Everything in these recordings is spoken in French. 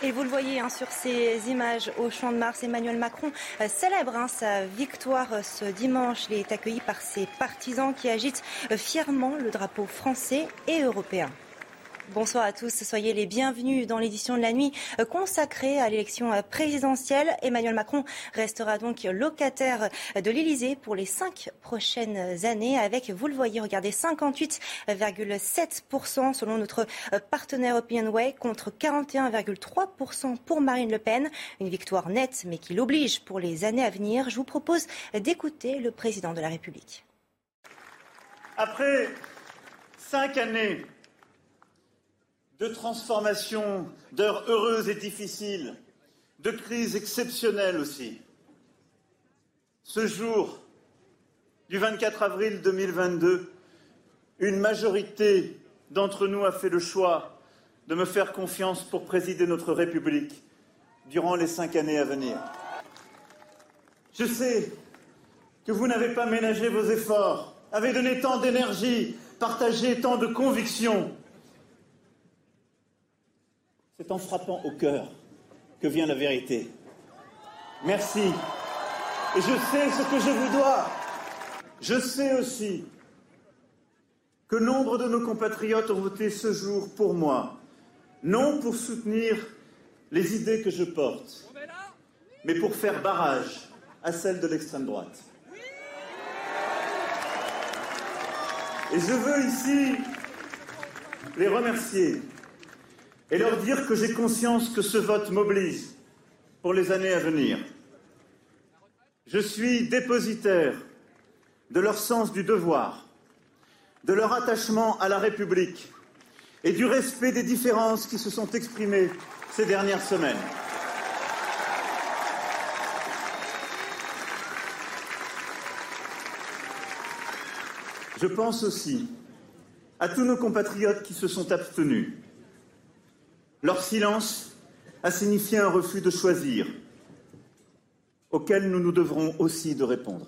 Et vous le voyez hein, sur ces images au Champ de Mars, Emmanuel Macron euh, célèbre hein, sa victoire euh, ce dimanche. Il est accueilli par ses partisans qui agitent euh, fièrement le drapeau français et européen. Bonsoir à tous, soyez les bienvenus dans l'édition de la nuit consacrée à l'élection présidentielle. Emmanuel Macron restera donc locataire de l'Elysée pour les cinq prochaines années avec, vous le voyez, regardez, 58,7% selon notre partenaire Way contre 41,3% pour Marine Le Pen. Une victoire nette mais qui l'oblige pour les années à venir. Je vous propose d'écouter le président de la République. Après cinq années de transformation, d'heures heureuses et difficiles, de crises exceptionnelles aussi. Ce jour du 24 avril 2022, une majorité d'entre nous a fait le choix de me faire confiance pour présider notre République durant les cinq années à venir. Je sais que vous n'avez pas ménagé vos efforts, avez donné tant d'énergie, partagé tant de convictions c'est en frappant au cœur que vient la vérité. Merci. Et je sais ce que je vous dois. Je sais aussi que nombre de nos compatriotes ont voté ce jour pour moi, non pour soutenir les idées que je porte, mais pour faire barrage à celles de l'extrême droite. Et je veux ici les remercier et leur dire que j'ai conscience que ce vote m'oblige pour les années à venir. Je suis dépositaire de leur sens du devoir, de leur attachement à la République et du respect des différences qui se sont exprimées ces dernières semaines. Je pense aussi à tous nos compatriotes qui se sont abstenus leur silence a signifié un refus de choisir, auquel nous nous devrons aussi de répondre.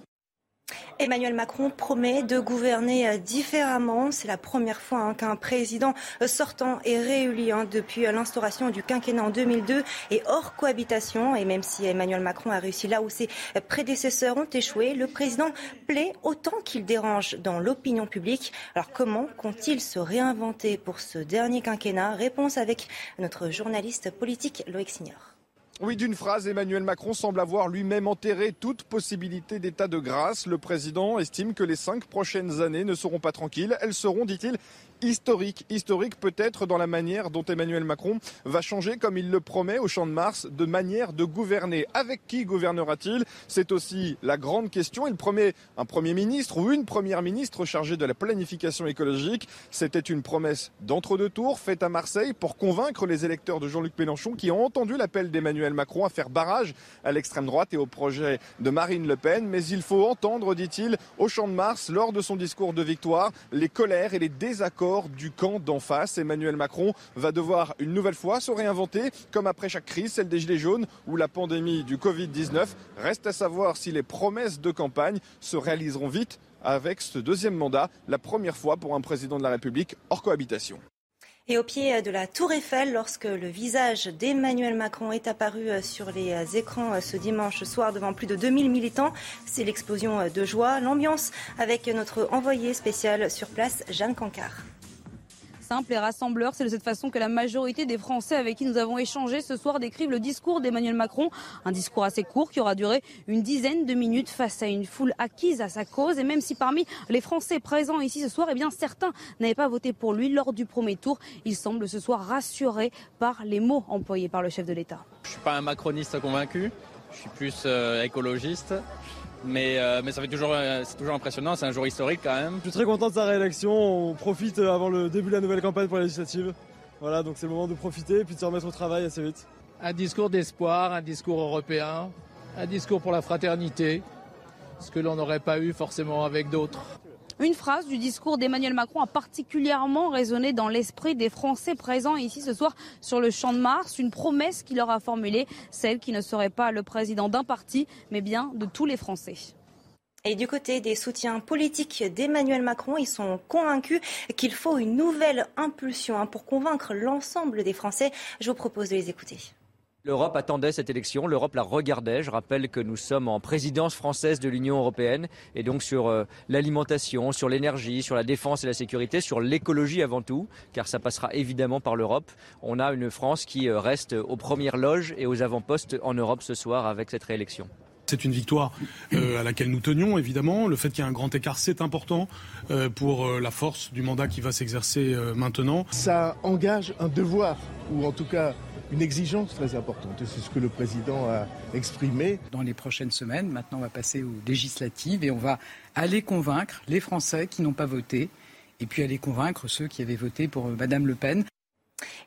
Emmanuel Macron promet de gouverner euh, différemment. C'est la première fois hein, qu'un président euh, sortant est réélu hein, depuis euh, l'instauration du quinquennat en 2002 et hors cohabitation. Et même si Emmanuel Macron a réussi là où ses prédécesseurs ont échoué, le président plaît autant qu'il dérange dans l'opinion publique. Alors comment compte-t-il se réinventer pour ce dernier quinquennat? Réponse avec notre journaliste politique Loïc Signor. Oui, d'une phrase, Emmanuel Macron semble avoir lui-même enterré toute possibilité d'état de grâce. Le président estime que les cinq prochaines années ne seront pas tranquilles. Elles seront, dit-il, historique. Historique peut-être dans la manière dont Emmanuel Macron va changer, comme il le promet au Champ de Mars, de manière de gouverner. Avec qui gouvernera-t-il? C'est aussi la grande question. Il promet un Premier ministre ou une Première ministre chargée de la planification écologique. C'était une promesse d'entre-deux tours faite à Marseille pour convaincre les électeurs de Jean-Luc Mélenchon qui ont entendu l'appel d'Emmanuel Macron à faire barrage à l'extrême droite et au projet de Marine Le Pen. Mais il faut entendre, dit-il, au Champ de Mars, lors de son discours de victoire, les colères et les désaccords du camp d'en face. Emmanuel Macron va devoir une nouvelle fois se réinventer, comme après chaque crise, celle des Gilets jaunes ou la pandémie du Covid-19. Reste à savoir si les promesses de campagne se réaliseront vite avec ce deuxième mandat, la première fois pour un président de la République hors cohabitation. Et au pied de la Tour Eiffel, lorsque le visage d'Emmanuel Macron est apparu sur les écrans ce dimanche soir devant plus de 2000 militants, c'est l'explosion de joie, l'ambiance avec notre envoyé spécial sur place, Jeanne Cancard. Simple et rassembleur. C'est de cette façon que la majorité des Français avec qui nous avons échangé ce soir décrivent le discours d'Emmanuel Macron. Un discours assez court qui aura duré une dizaine de minutes face à une foule acquise à sa cause. Et même si parmi les Français présents ici ce soir, eh bien, certains n'avaient pas voté pour lui lors du premier tour, il semble ce soir rassuré par les mots employés par le chef de l'État. Je ne suis pas un macroniste convaincu, je suis plus euh, écologiste. Mais, euh, mais ça fait toujours, euh, c'est toujours impressionnant, c'est un jour historique quand même. Je suis très content de sa réélection, on profite avant le début de la nouvelle campagne pour la législative. Voilà, donc c'est le moment de profiter et puis de se remettre au travail assez vite. Un discours d'espoir, un discours européen, un discours pour la fraternité, ce que l'on n'aurait pas eu forcément avec d'autres. Une phrase du discours d'Emmanuel Macron a particulièrement résonné dans l'esprit des Français présents ici ce soir sur le champ de Mars. Une promesse qu'il leur a formulée, celle qui ne serait pas le président d'un parti, mais bien de tous les Français. Et du côté des soutiens politiques d'Emmanuel Macron, ils sont convaincus qu'il faut une nouvelle impulsion hein, pour convaincre l'ensemble des Français. Je vous propose de les écouter. L'Europe attendait cette élection, l'Europe la regardait. Je rappelle que nous sommes en présidence française de l'Union européenne et donc sur euh, l'alimentation, sur l'énergie, sur la défense et la sécurité, sur l'écologie avant tout, car ça passera évidemment par l'Europe. On a une France qui euh, reste aux premières loges et aux avant-postes en Europe ce soir avec cette réélection. C'est une victoire euh, à laquelle nous tenions, évidemment. Le fait qu'il y ait un grand écart, c'est important pour la force du mandat qui va s'exercer maintenant. Ça engage un devoir, ou en tout cas une exigence très importante. C'est ce que le président a exprimé. Dans les prochaines semaines, maintenant on va passer aux législatives et on va aller convaincre les Français qui n'ont pas voté et puis aller convaincre ceux qui avaient voté pour Madame Le Pen.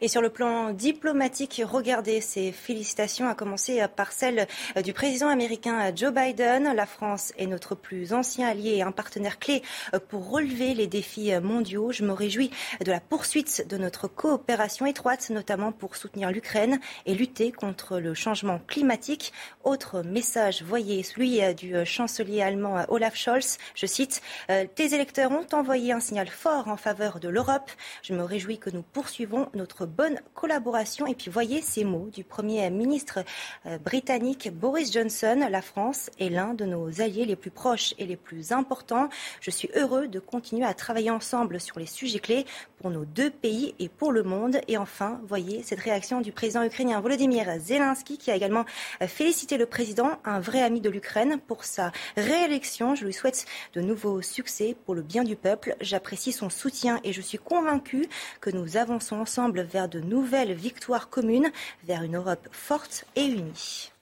Et sur le plan diplomatique, regardez ces félicitations, à commencer par celle du président américain Joe Biden. La France est notre plus ancien allié et un partenaire clé pour relever les défis mondiaux. Je me réjouis de la poursuite de notre coopération étroite, notamment pour soutenir l'Ukraine et lutter contre le changement climatique. Autre message, voyez celui du chancelier allemand Olaf Scholz. Je cite, Tes électeurs ont envoyé un signal fort en faveur de l'Europe. Je me réjouis que nous poursuivons notre bonne collaboration. Et puis voyez ces mots du Premier ministre euh, britannique Boris Johnson. La France est l'un de nos alliés les plus proches et les plus importants. Je suis heureux de continuer à travailler ensemble sur les sujets clés pour nos deux pays et pour le monde. Et enfin, voyez cette réaction du président ukrainien Volodymyr Zelensky qui a également euh, félicité le président, un vrai ami de l'Ukraine, pour sa réélection. Je lui souhaite de nouveaux succès pour le bien du peuple. J'apprécie son soutien et je suis convaincu que nous avançons ensemble vers de nouvelles victoires communes, vers une Europe forte et unie.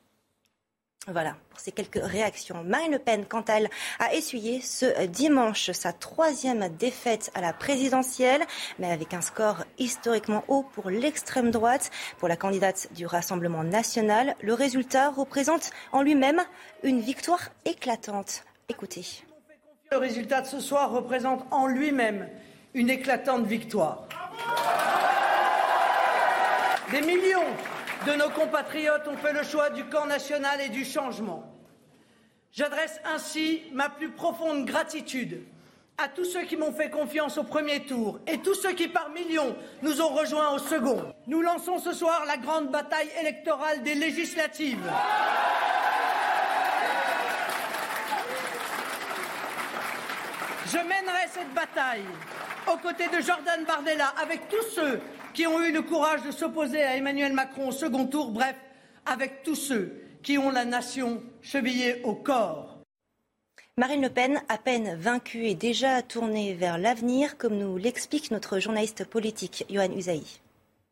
Voilà pour ces quelques réactions. Marine Le Pen, quant à elle, a essuyé ce dimanche sa troisième défaite à la présidentielle, mais avec un score historiquement haut pour l'extrême droite, pour la candidate du Rassemblement national. Le résultat représente en lui-même une victoire éclatante. Écoutez. Le résultat de ce soir représente en lui-même une éclatante victoire. Des millions de nos compatriotes ont fait le choix du camp national et du changement. J'adresse ainsi ma plus profonde gratitude à tous ceux qui m'ont fait confiance au premier tour et tous ceux qui par millions nous ont rejoints au second. Nous lançons ce soir la grande bataille électorale des législatives. Je mènerai cette bataille aux côtés de Jordan Bardella avec tous ceux qui ont eu le courage de s'opposer à Emmanuel Macron au second tour, bref, avec tous ceux qui ont la nation chevillée au corps. Marine Le Pen, à peine vaincue, est déjà tournée vers l'avenir, comme nous l'explique notre journaliste politique, Johan Usaï.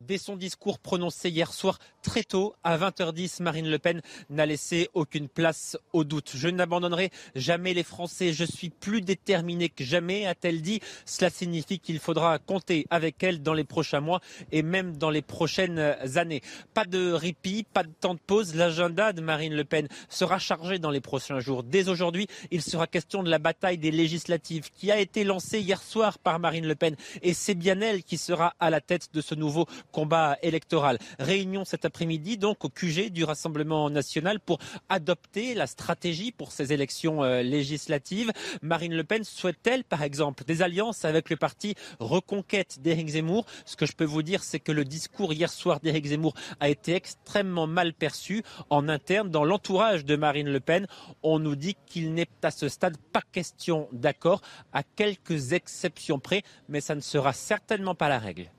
Dès son discours prononcé hier soir très tôt, à 20h10, Marine Le Pen n'a laissé aucune place au doute. Je n'abandonnerai jamais les Français. Je suis plus déterminée que jamais, a-t-elle dit. Cela signifie qu'il faudra compter avec elle dans les prochains mois et même dans les prochaines années. Pas de répit, pas de temps de pause. L'agenda de Marine Le Pen sera chargé dans les prochains jours. Dès aujourd'hui, il sera question de la bataille des législatives qui a été lancée hier soir par Marine Le Pen. Et c'est bien elle qui sera à la tête de ce nouveau combat électoral. Réunion cet après-midi donc au QG du Rassemblement national pour adopter la stratégie pour ces élections euh, législatives. Marine Le Pen souhaite-t-elle par exemple des alliances avec le parti Reconquête d'Éric Zemmour? Ce que je peux vous dire c'est que le discours hier soir d'Éric Zemmour a été extrêmement mal perçu en interne dans l'entourage de Marine Le Pen. On nous dit qu'il n'est à ce stade pas question d'accord à quelques exceptions près, mais ça ne sera certainement pas la règle.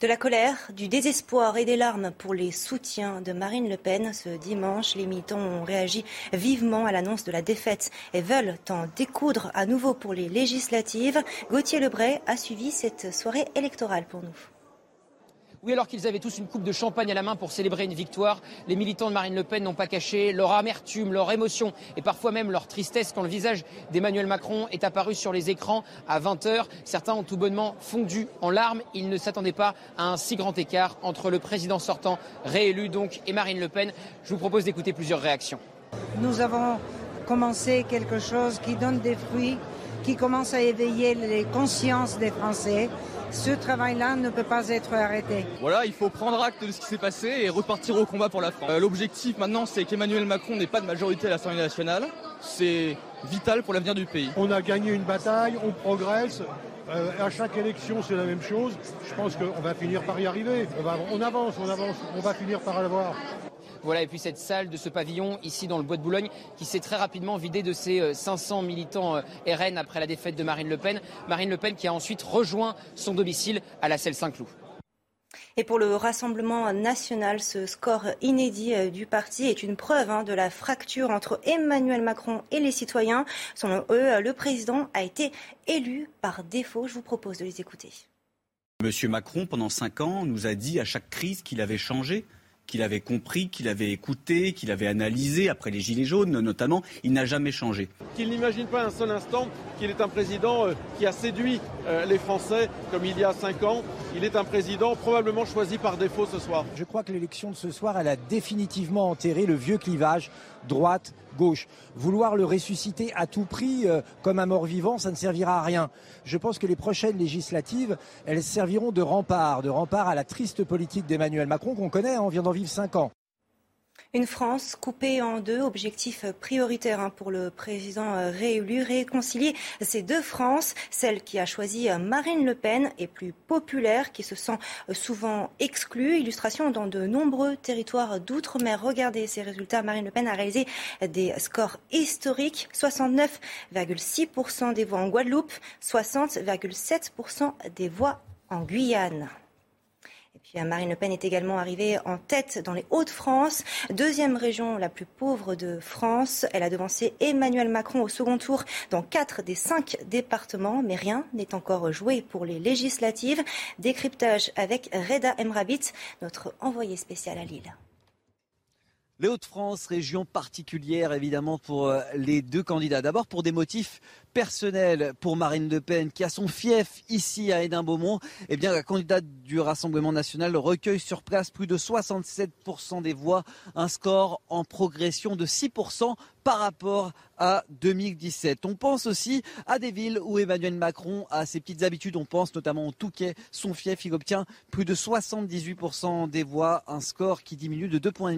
De la colère, du désespoir et des larmes pour les soutiens de Marine Le Pen. Ce dimanche, les militants ont réagi vivement à l'annonce de la défaite et veulent en découdre à nouveau pour les législatives. Gauthier Lebray a suivi cette soirée électorale pour nous. Oui, alors qu'ils avaient tous une coupe de champagne à la main pour célébrer une victoire, les militants de Marine Le Pen n'ont pas caché leur amertume, leur émotion et parfois même leur tristesse quand le visage d'Emmanuel Macron est apparu sur les écrans à 20h. Certains ont tout bonnement fondu en larmes. Ils ne s'attendaient pas à un si grand écart entre le président sortant, réélu donc, et Marine Le Pen. Je vous propose d'écouter plusieurs réactions. Nous avons commencé quelque chose qui donne des fruits, qui commence à éveiller les consciences des Français ce travail-là ne peut pas être arrêté. Voilà, il faut prendre acte de ce qui s'est passé et repartir au combat pour la France. Euh, l'objectif maintenant, c'est qu'Emmanuel Macron n'ait pas de majorité à l'Assemblée nationale. C'est vital pour l'avenir du pays. On a gagné une bataille, on progresse. Euh, à chaque élection, c'est la même chose. Je pense qu'on va finir par y arriver. On, on avance, on avance, on va finir par l'avoir. Voilà, et puis cette salle de ce pavillon ici dans le Bois de Boulogne qui s'est très rapidement vidée de ses 500 euh, militants euh, RN après la défaite de Marine Le Pen. Marine Le Pen qui a ensuite rejoint son domicile à la Selle Saint-Cloud. Et pour le Rassemblement national, ce score inédit euh, du parti est une preuve hein, de la fracture entre Emmanuel Macron et les citoyens. Selon eux, le président a été élu par défaut. Je vous propose de les écouter. Monsieur Macron, pendant cinq ans, nous a dit à chaque crise qu'il avait changé qu'il avait compris, qu'il avait écouté, qu'il avait analysé, après les Gilets jaunes notamment, il n'a jamais changé. Qu'il n'imagine pas un seul instant qu'il est un président euh, qui a séduit euh, les Français comme il y a cinq ans. Il est un président probablement choisi par défaut ce soir. Je crois que l'élection de ce soir, elle a définitivement enterré le vieux clivage droite gauche. Vouloir le ressusciter à tout prix euh, comme un mort-vivant, ça ne servira à rien. Je pense que les prochaines législatives, elles serviront de rempart, de rempart à la triste politique d'Emmanuel Macron qu'on connaît, hein, on vient d'en vivre cinq ans. Une France coupée en deux, objectif prioritaire hein, pour le président euh, réélu, réconcilier ces deux France, celle qui a choisi euh, Marine Le Pen est plus populaire, qui se sent euh, souvent exclue. Illustration dans de nombreux territoires d'outre-mer. Regardez ces résultats. Marine Le Pen a réalisé des scores historiques. 69,6% des voix en Guadeloupe, 60,7% des voix en Guyane. Marine Le Pen est également arrivée en tête dans les Hauts-de-France, deuxième région la plus pauvre de France. Elle a devancé Emmanuel Macron au second tour dans quatre des cinq départements, mais rien n'est encore joué pour les législatives. Décryptage avec Reda Emrabit, notre envoyé spécial à Lille. Les Hauts-de-France, région particulière évidemment pour euh, les deux candidats. D'abord pour des motifs personnels pour Marine Le Pen qui a son fief ici à Hénin-Beaumont. Eh bien, la candidate du Rassemblement national recueille sur place plus de 67% des voix, un score en progression de 6% par rapport à 2017. On pense aussi à des villes où Emmanuel Macron a ses petites habitudes. On pense notamment au Touquet, son fief. Il obtient plus de 78% des voix, un score qui diminue de 2,5 points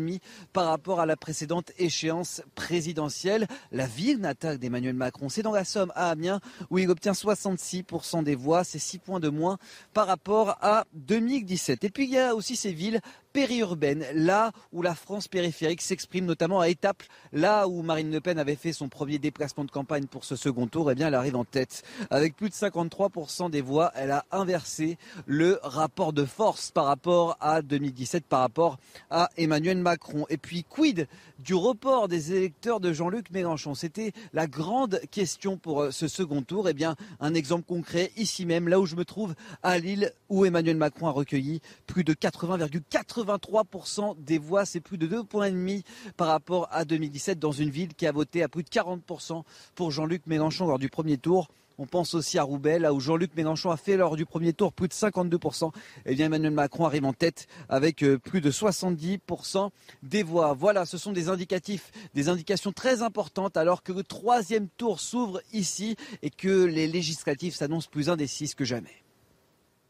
par rapport à la précédente échéance présidentielle. La ville natale d'Emmanuel Macron, c'est dans la Somme, à Amiens, où il obtient 66% des voix. C'est 6 points de moins par rapport à 2017. Et puis il y a aussi ces villes périurbaine, là où la France périphérique s'exprime notamment à Étaples, là où Marine Le Pen avait fait son premier déplacement de campagne pour ce second tour, eh bien elle arrive en tête. Avec plus de 53% des voix, elle a inversé le rapport de force par rapport à 2017, par rapport à Emmanuel Macron. Et puis quid du report des électeurs de Jean-Luc Mélenchon? C'était la grande question pour euh, ce second tour. Eh bien, un exemple concret ici même, là où je me trouve à Lille, où Emmanuel Macron a recueilli plus de 80,4 83% des voix, c'est plus de 2 points et demi par rapport à 2017 dans une ville qui a voté à plus de 40% pour Jean-Luc Mélenchon lors du premier tour. On pense aussi à Roubaix, là où Jean-Luc Mélenchon a fait lors du premier tour plus de 52%. Et eh bien Emmanuel Macron arrive en tête avec euh, plus de 70% des voix. Voilà, ce sont des indicatifs, des indications très importantes alors que le troisième tour s'ouvre ici et que les législatives s'annoncent plus indécises que jamais.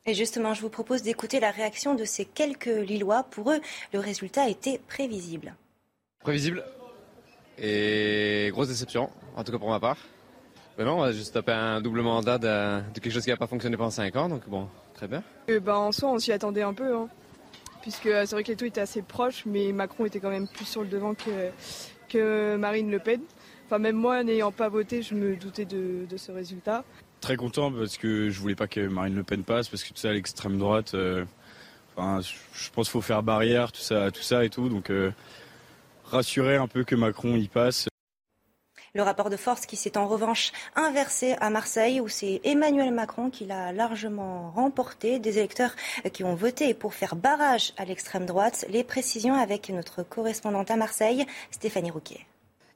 Et justement, je vous propose d'écouter la réaction de ces quelques Lillois. Pour eux, le résultat était prévisible. Prévisible et grosse déception, en tout cas pour ma part. Mais non, on va juste taper un double mandat de, quelque chose qui n'a pas fonctionné pendant 5 ans, donc bon, très bien. ben, en soi, on s'y attendait un peu, hein. puisque c'est vrai que les taux étaient assez proches, mais Macron était quand même plus sur le devant que, que Marine Le Pen. Enfin, même moi, n'ayant pas voté, je me doutais de, ce résultat. Très content parce que je voulais pas que Marine Le Pen passe, parce que tout ça, l'extrême droite, euh, je pense qu'il faut faire barrière, tout ça, tout ça et tout. Donc, euh, rassurer un peu que Macron y passe. Le rapport de force qui s'est en revanche inversé à Marseille, où c'est Emmanuel Macron qui l'a largement remporté. Des électeurs qui ont voté pour faire barrage à l'extrême droite. Les précisions avec notre correspondante à Marseille, Stéphanie Rouquet.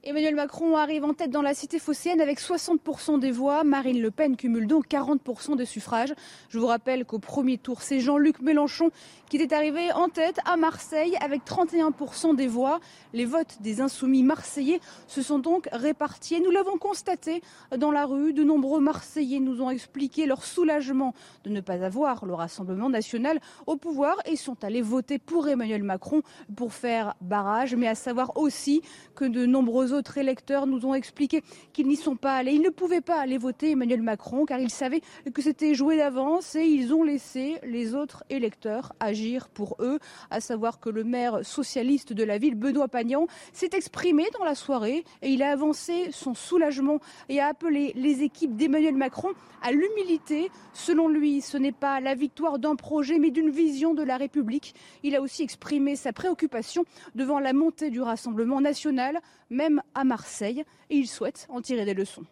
Emmanuel Macron arrive en tête dans la cité phocéenne avec 60% des voix. Marine Le Pen cumule donc 40% des suffrages. Je vous rappelle qu'au premier tour, c'est Jean-Luc Mélenchon qui était arrivé en tête à Marseille avec 31% des voix. Les votes des insoumis marseillais se sont donc répartis. nous l'avons constaté dans la rue. De nombreux Marseillais nous ont expliqué leur soulagement de ne pas avoir le Rassemblement national au pouvoir et sont allés voter pour Emmanuel Macron pour faire barrage, mais à savoir aussi que de nombreux autres électeurs nous ont expliqué qu'ils n'y sont pas allés. Ils ne pouvaient pas aller voter Emmanuel Macron car ils savaient que c'était joué d'avance et ils ont laissé les autres électeurs agir pour eux, à savoir que le maire socialiste de la ville, Benoît Pagnan, s'est exprimé dans la soirée et il a avancé son soulagement et a appelé les équipes d'Emmanuel Macron à l'humilité. Selon lui, ce n'est pas la victoire d'un projet mais d'une vision de la République. Il a aussi exprimé sa préoccupation devant la montée du Rassemblement national, même à Marseille, et il souhaite en tirer des leçons.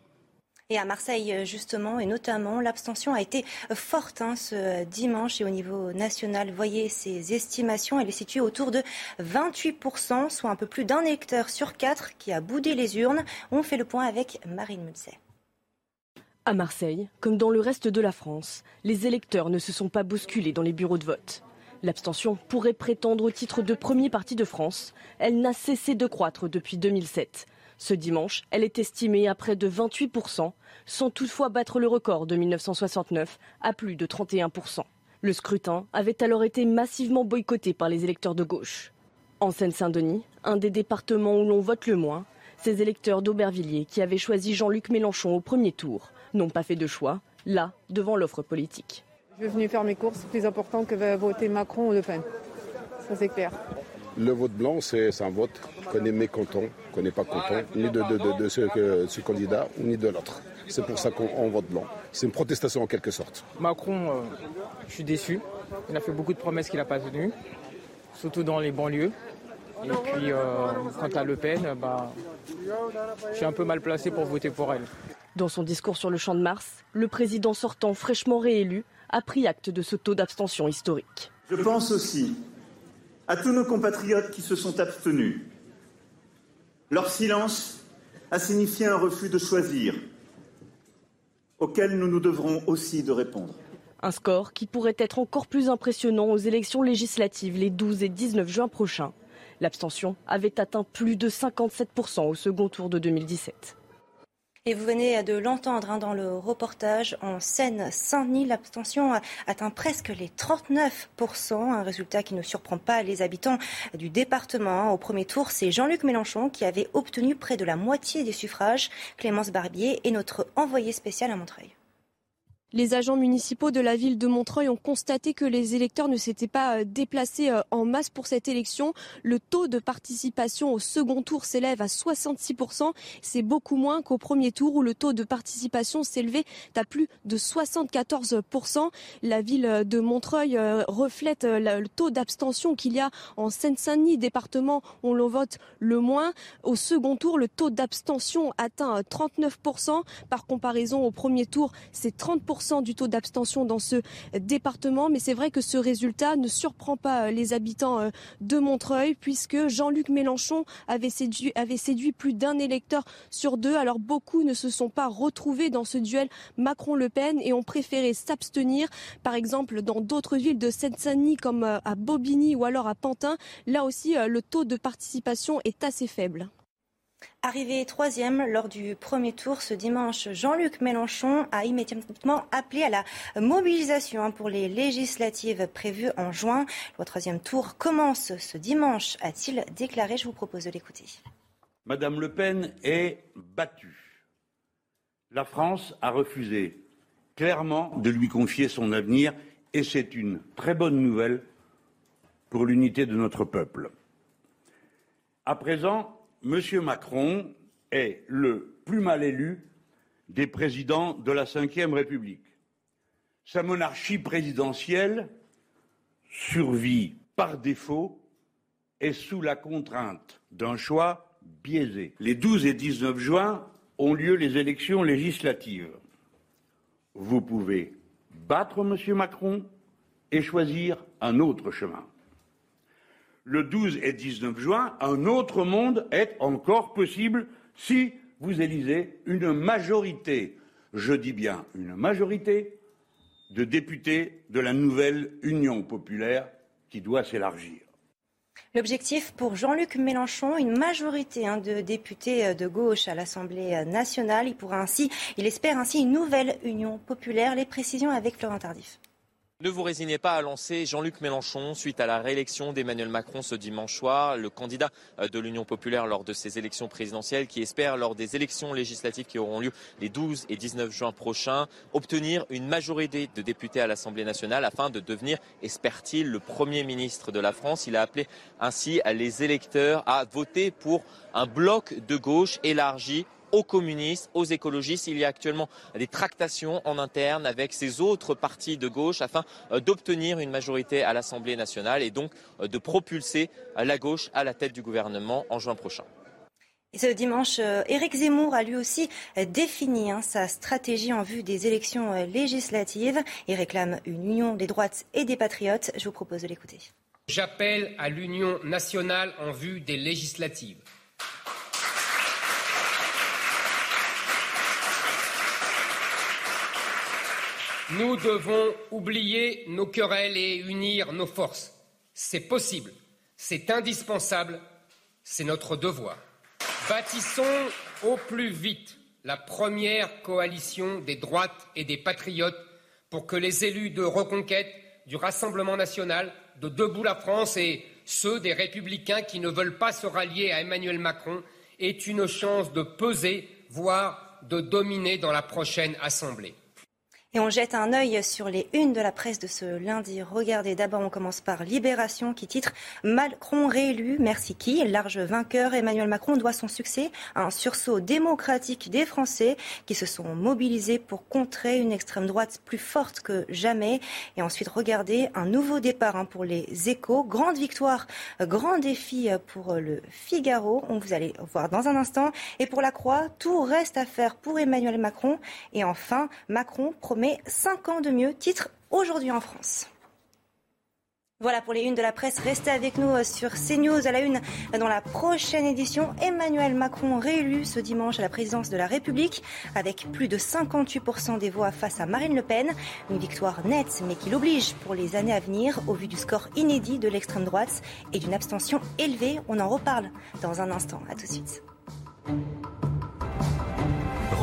Et à Marseille, justement, et notamment, l'abstention a été forte hein, ce dimanche et au niveau national. Voyez ces estimations, elle est située autour de 28%, soit un peu plus d'un électeur sur quatre qui a boudé les urnes. On fait le point avec Marine Mulset. À Marseille, comme dans le reste de la France, les électeurs ne se sont pas bousculés dans les bureaux de vote. L'abstention pourrait prétendre au titre de premier parti de France. Elle n'a cessé de croître depuis 2007. Ce dimanche, elle est estimée à près de 28%, sans toutefois battre le record de 1969 à plus de 31%. Le scrutin avait alors été massivement boycotté par les électeurs de gauche. En Seine-Saint-Denis, un des départements où l'on vote le moins, ces électeurs d'Aubervilliers qui avaient choisi Jean-Luc Mélenchon au premier tour n'ont pas fait de choix, là, devant l'offre politique. Je suis venu faire mes courses, c'est plus important que voter Macron ou Le Pen. Ça c'est clair. Le vote blanc, c'est un vote qu'on est mécontent, qu'on n'est pas content, ni de, ce, candidat, ni de l'autre. C'est pour ça qu'on vote blanc. C'est une protestation en quelque sorte. Macron, euh, je suis déçu. Il a fait beaucoup de promesses qu'il n'a pas tenues, surtout dans les banlieues. Et puis, euh, quant à Le Pen, bah, je suis un peu mal placé pour voter pour elle. Dans son discours sur le champ de Mars, le président sortant fraîchement réélu a pris acte de ce taux d'abstention historique. Je pense aussi à tous nos compatriotes qui se sont abstenus. Leur silence a signifié un refus de choisir, auquel nous nous devrons aussi de répondre. Un score qui pourrait être encore plus impressionnant aux élections législatives les 12 et 19 juin prochains. L'abstention avait atteint plus de 57% au second tour de 2017. Et vous venez de l'entendre hein, dans le reportage en Seine-Saint-Denis. L'abstention atteint presque les 39%, un résultat qui ne surprend pas les habitants du département. Au premier tour, c'est Jean-Luc Mélenchon qui avait obtenu près de la moitié des suffrages. Clémence Barbier est notre envoyé spécial à Montreuil. Les agents municipaux de la ville de Montreuil ont constaté que les électeurs ne s'étaient pas euh, déplacés euh, en masse pour cette élection. Le taux de participation au second tour s'élève à 66%. C'est beaucoup moins qu'au premier tour où le taux de participation s'élevait à plus de 74%. La ville de Montreuil euh, reflète le taux d'abstention qu'il y a en Seine-Saint-Denis, département où l'on vote le moins. Au second tour, le taux d'abstention atteint 39%. Par comparaison au premier tour, c'est 30% du taux d'abstention dans ce département. Mais c'est vrai que ce résultat ne surprend pas euh, les habitants euh, de Montreuil puisque Jean-Luc Mélenchon avait séduit, avait séduit plus d'un électeur sur deux. Alors beaucoup ne se sont pas retrouvés dans ce duel Macron-Le Pen et ont préféré s'abstenir. Par exemple, dans d'autres villes de Seine-Saint-Denis comme euh, à Bobigny ou alors à Pantin, là aussi le taux de participation est assez faible. Arrivé troisième lors du premier tour ce dimanche, Jean-Luc Mélenchon a immédiatement appelé à la mobilisation pour les législatives prévues en juin. Le troisième tour commence ce dimanche, a-t-il déclaré. Je vous propose de l'écouter. Madame Le Pen est battue. La France a refusé clairement de lui confier son avenir et c'est une très bonne nouvelle pour l'unité de notre peuple. À présent, M. Macron est le plus mal élu des présidents de la Ve République. Sa monarchie présidentielle survit par défaut et sous la contrainte d'un choix biaisé. Les 12 et 19 juin ont lieu les élections législatives. Vous pouvez battre M. Macron et choisir un autre chemin le 12 et 19 juin, un autre monde est encore possible si vous élisez une majorité, je dis bien une majorité, de députés de la nouvelle Union populaire qui doit s'élargir. L'objectif pour Jean-Luc Mélenchon, une majorité hein, de députés euh, de gauche à l'Assemblée nationale. Il pourra ainsi, il espère ainsi une nouvelle Union populaire. Les précisions avec Florent Tardif. Ne vous résignez pas à lancer Jean-Luc Mélenchon suite à la réélection d'Emmanuel Macron ce dimanche soir, le candidat euh, de l'Union populaire lors de ces élections présidentielles qui espère, lors des élections législatives qui auront lieu les 12 et 19 juin prochains, obtenir une majorité de députés à l'Assemblée nationale afin de devenir, espère-t-il, le Premier ministre de la France. Il a appelé ainsi les électeurs à voter pour un bloc de gauche élargi aux communistes, aux écologistes. Il y a actuellement des tractations en interne avec ces autres partis de gauche afin euh, d'obtenir une majorité à l'Assemblée nationale et donc euh, de propulser euh, la gauche à la tête du gouvernement en juin prochain. Et ce dimanche, Éric Zemmour a lui aussi défini hein, sa stratégie en vue des élections législatives. Il réclame une union des droites et des patriotes. Je vous propose de l'écouter. J'appelle à l'union nationale en vue des législatives. Nous devons oublier nos querelles et unir nos forces. C'est possible, c'est indispensable, c'est notre devoir. Bâtissons au plus vite la première coalition des droites et des patriotes pour que les élus de Reconquête, du Rassemblement national, de Debout la France et ceux des républicains qui ne veulent pas se rallier à Emmanuel Macron aient une chance de peser, voire de dominer dans la prochaine Assemblée. Et on jette un œil sur les unes de la presse de ce lundi. Regardez, d'abord on commence par Libération qui titre Macron réélu, merci qui? Large vainqueur, Emmanuel Macron doit son succès à un sursaut démocratique des Français qui se sont mobilisés pour contrer une extrême droite plus forte que jamais. Et ensuite regardez, un nouveau départ hein, pour les échos, grande victoire, grand défi pour le Figaro, vous allez voir dans un instant. Et pour la Croix, tout reste à faire pour Emmanuel Macron. Et enfin, Macron promet mais 5 ans de mieux. Titre aujourd'hui en France. Voilà pour les unes de la presse. Restez avec nous euh, sur CNews à la une dans la prochaine édition. Emmanuel Macron réélu ce dimanche à la présidence de la République avec plus de 58% des voix face à Marine Le Pen. Une victoire nette mais qui l'oblige pour les années à venir au vu du score inédit de l'extrême droite et d'une abstention élevée. On en reparle dans un instant. À tout de suite.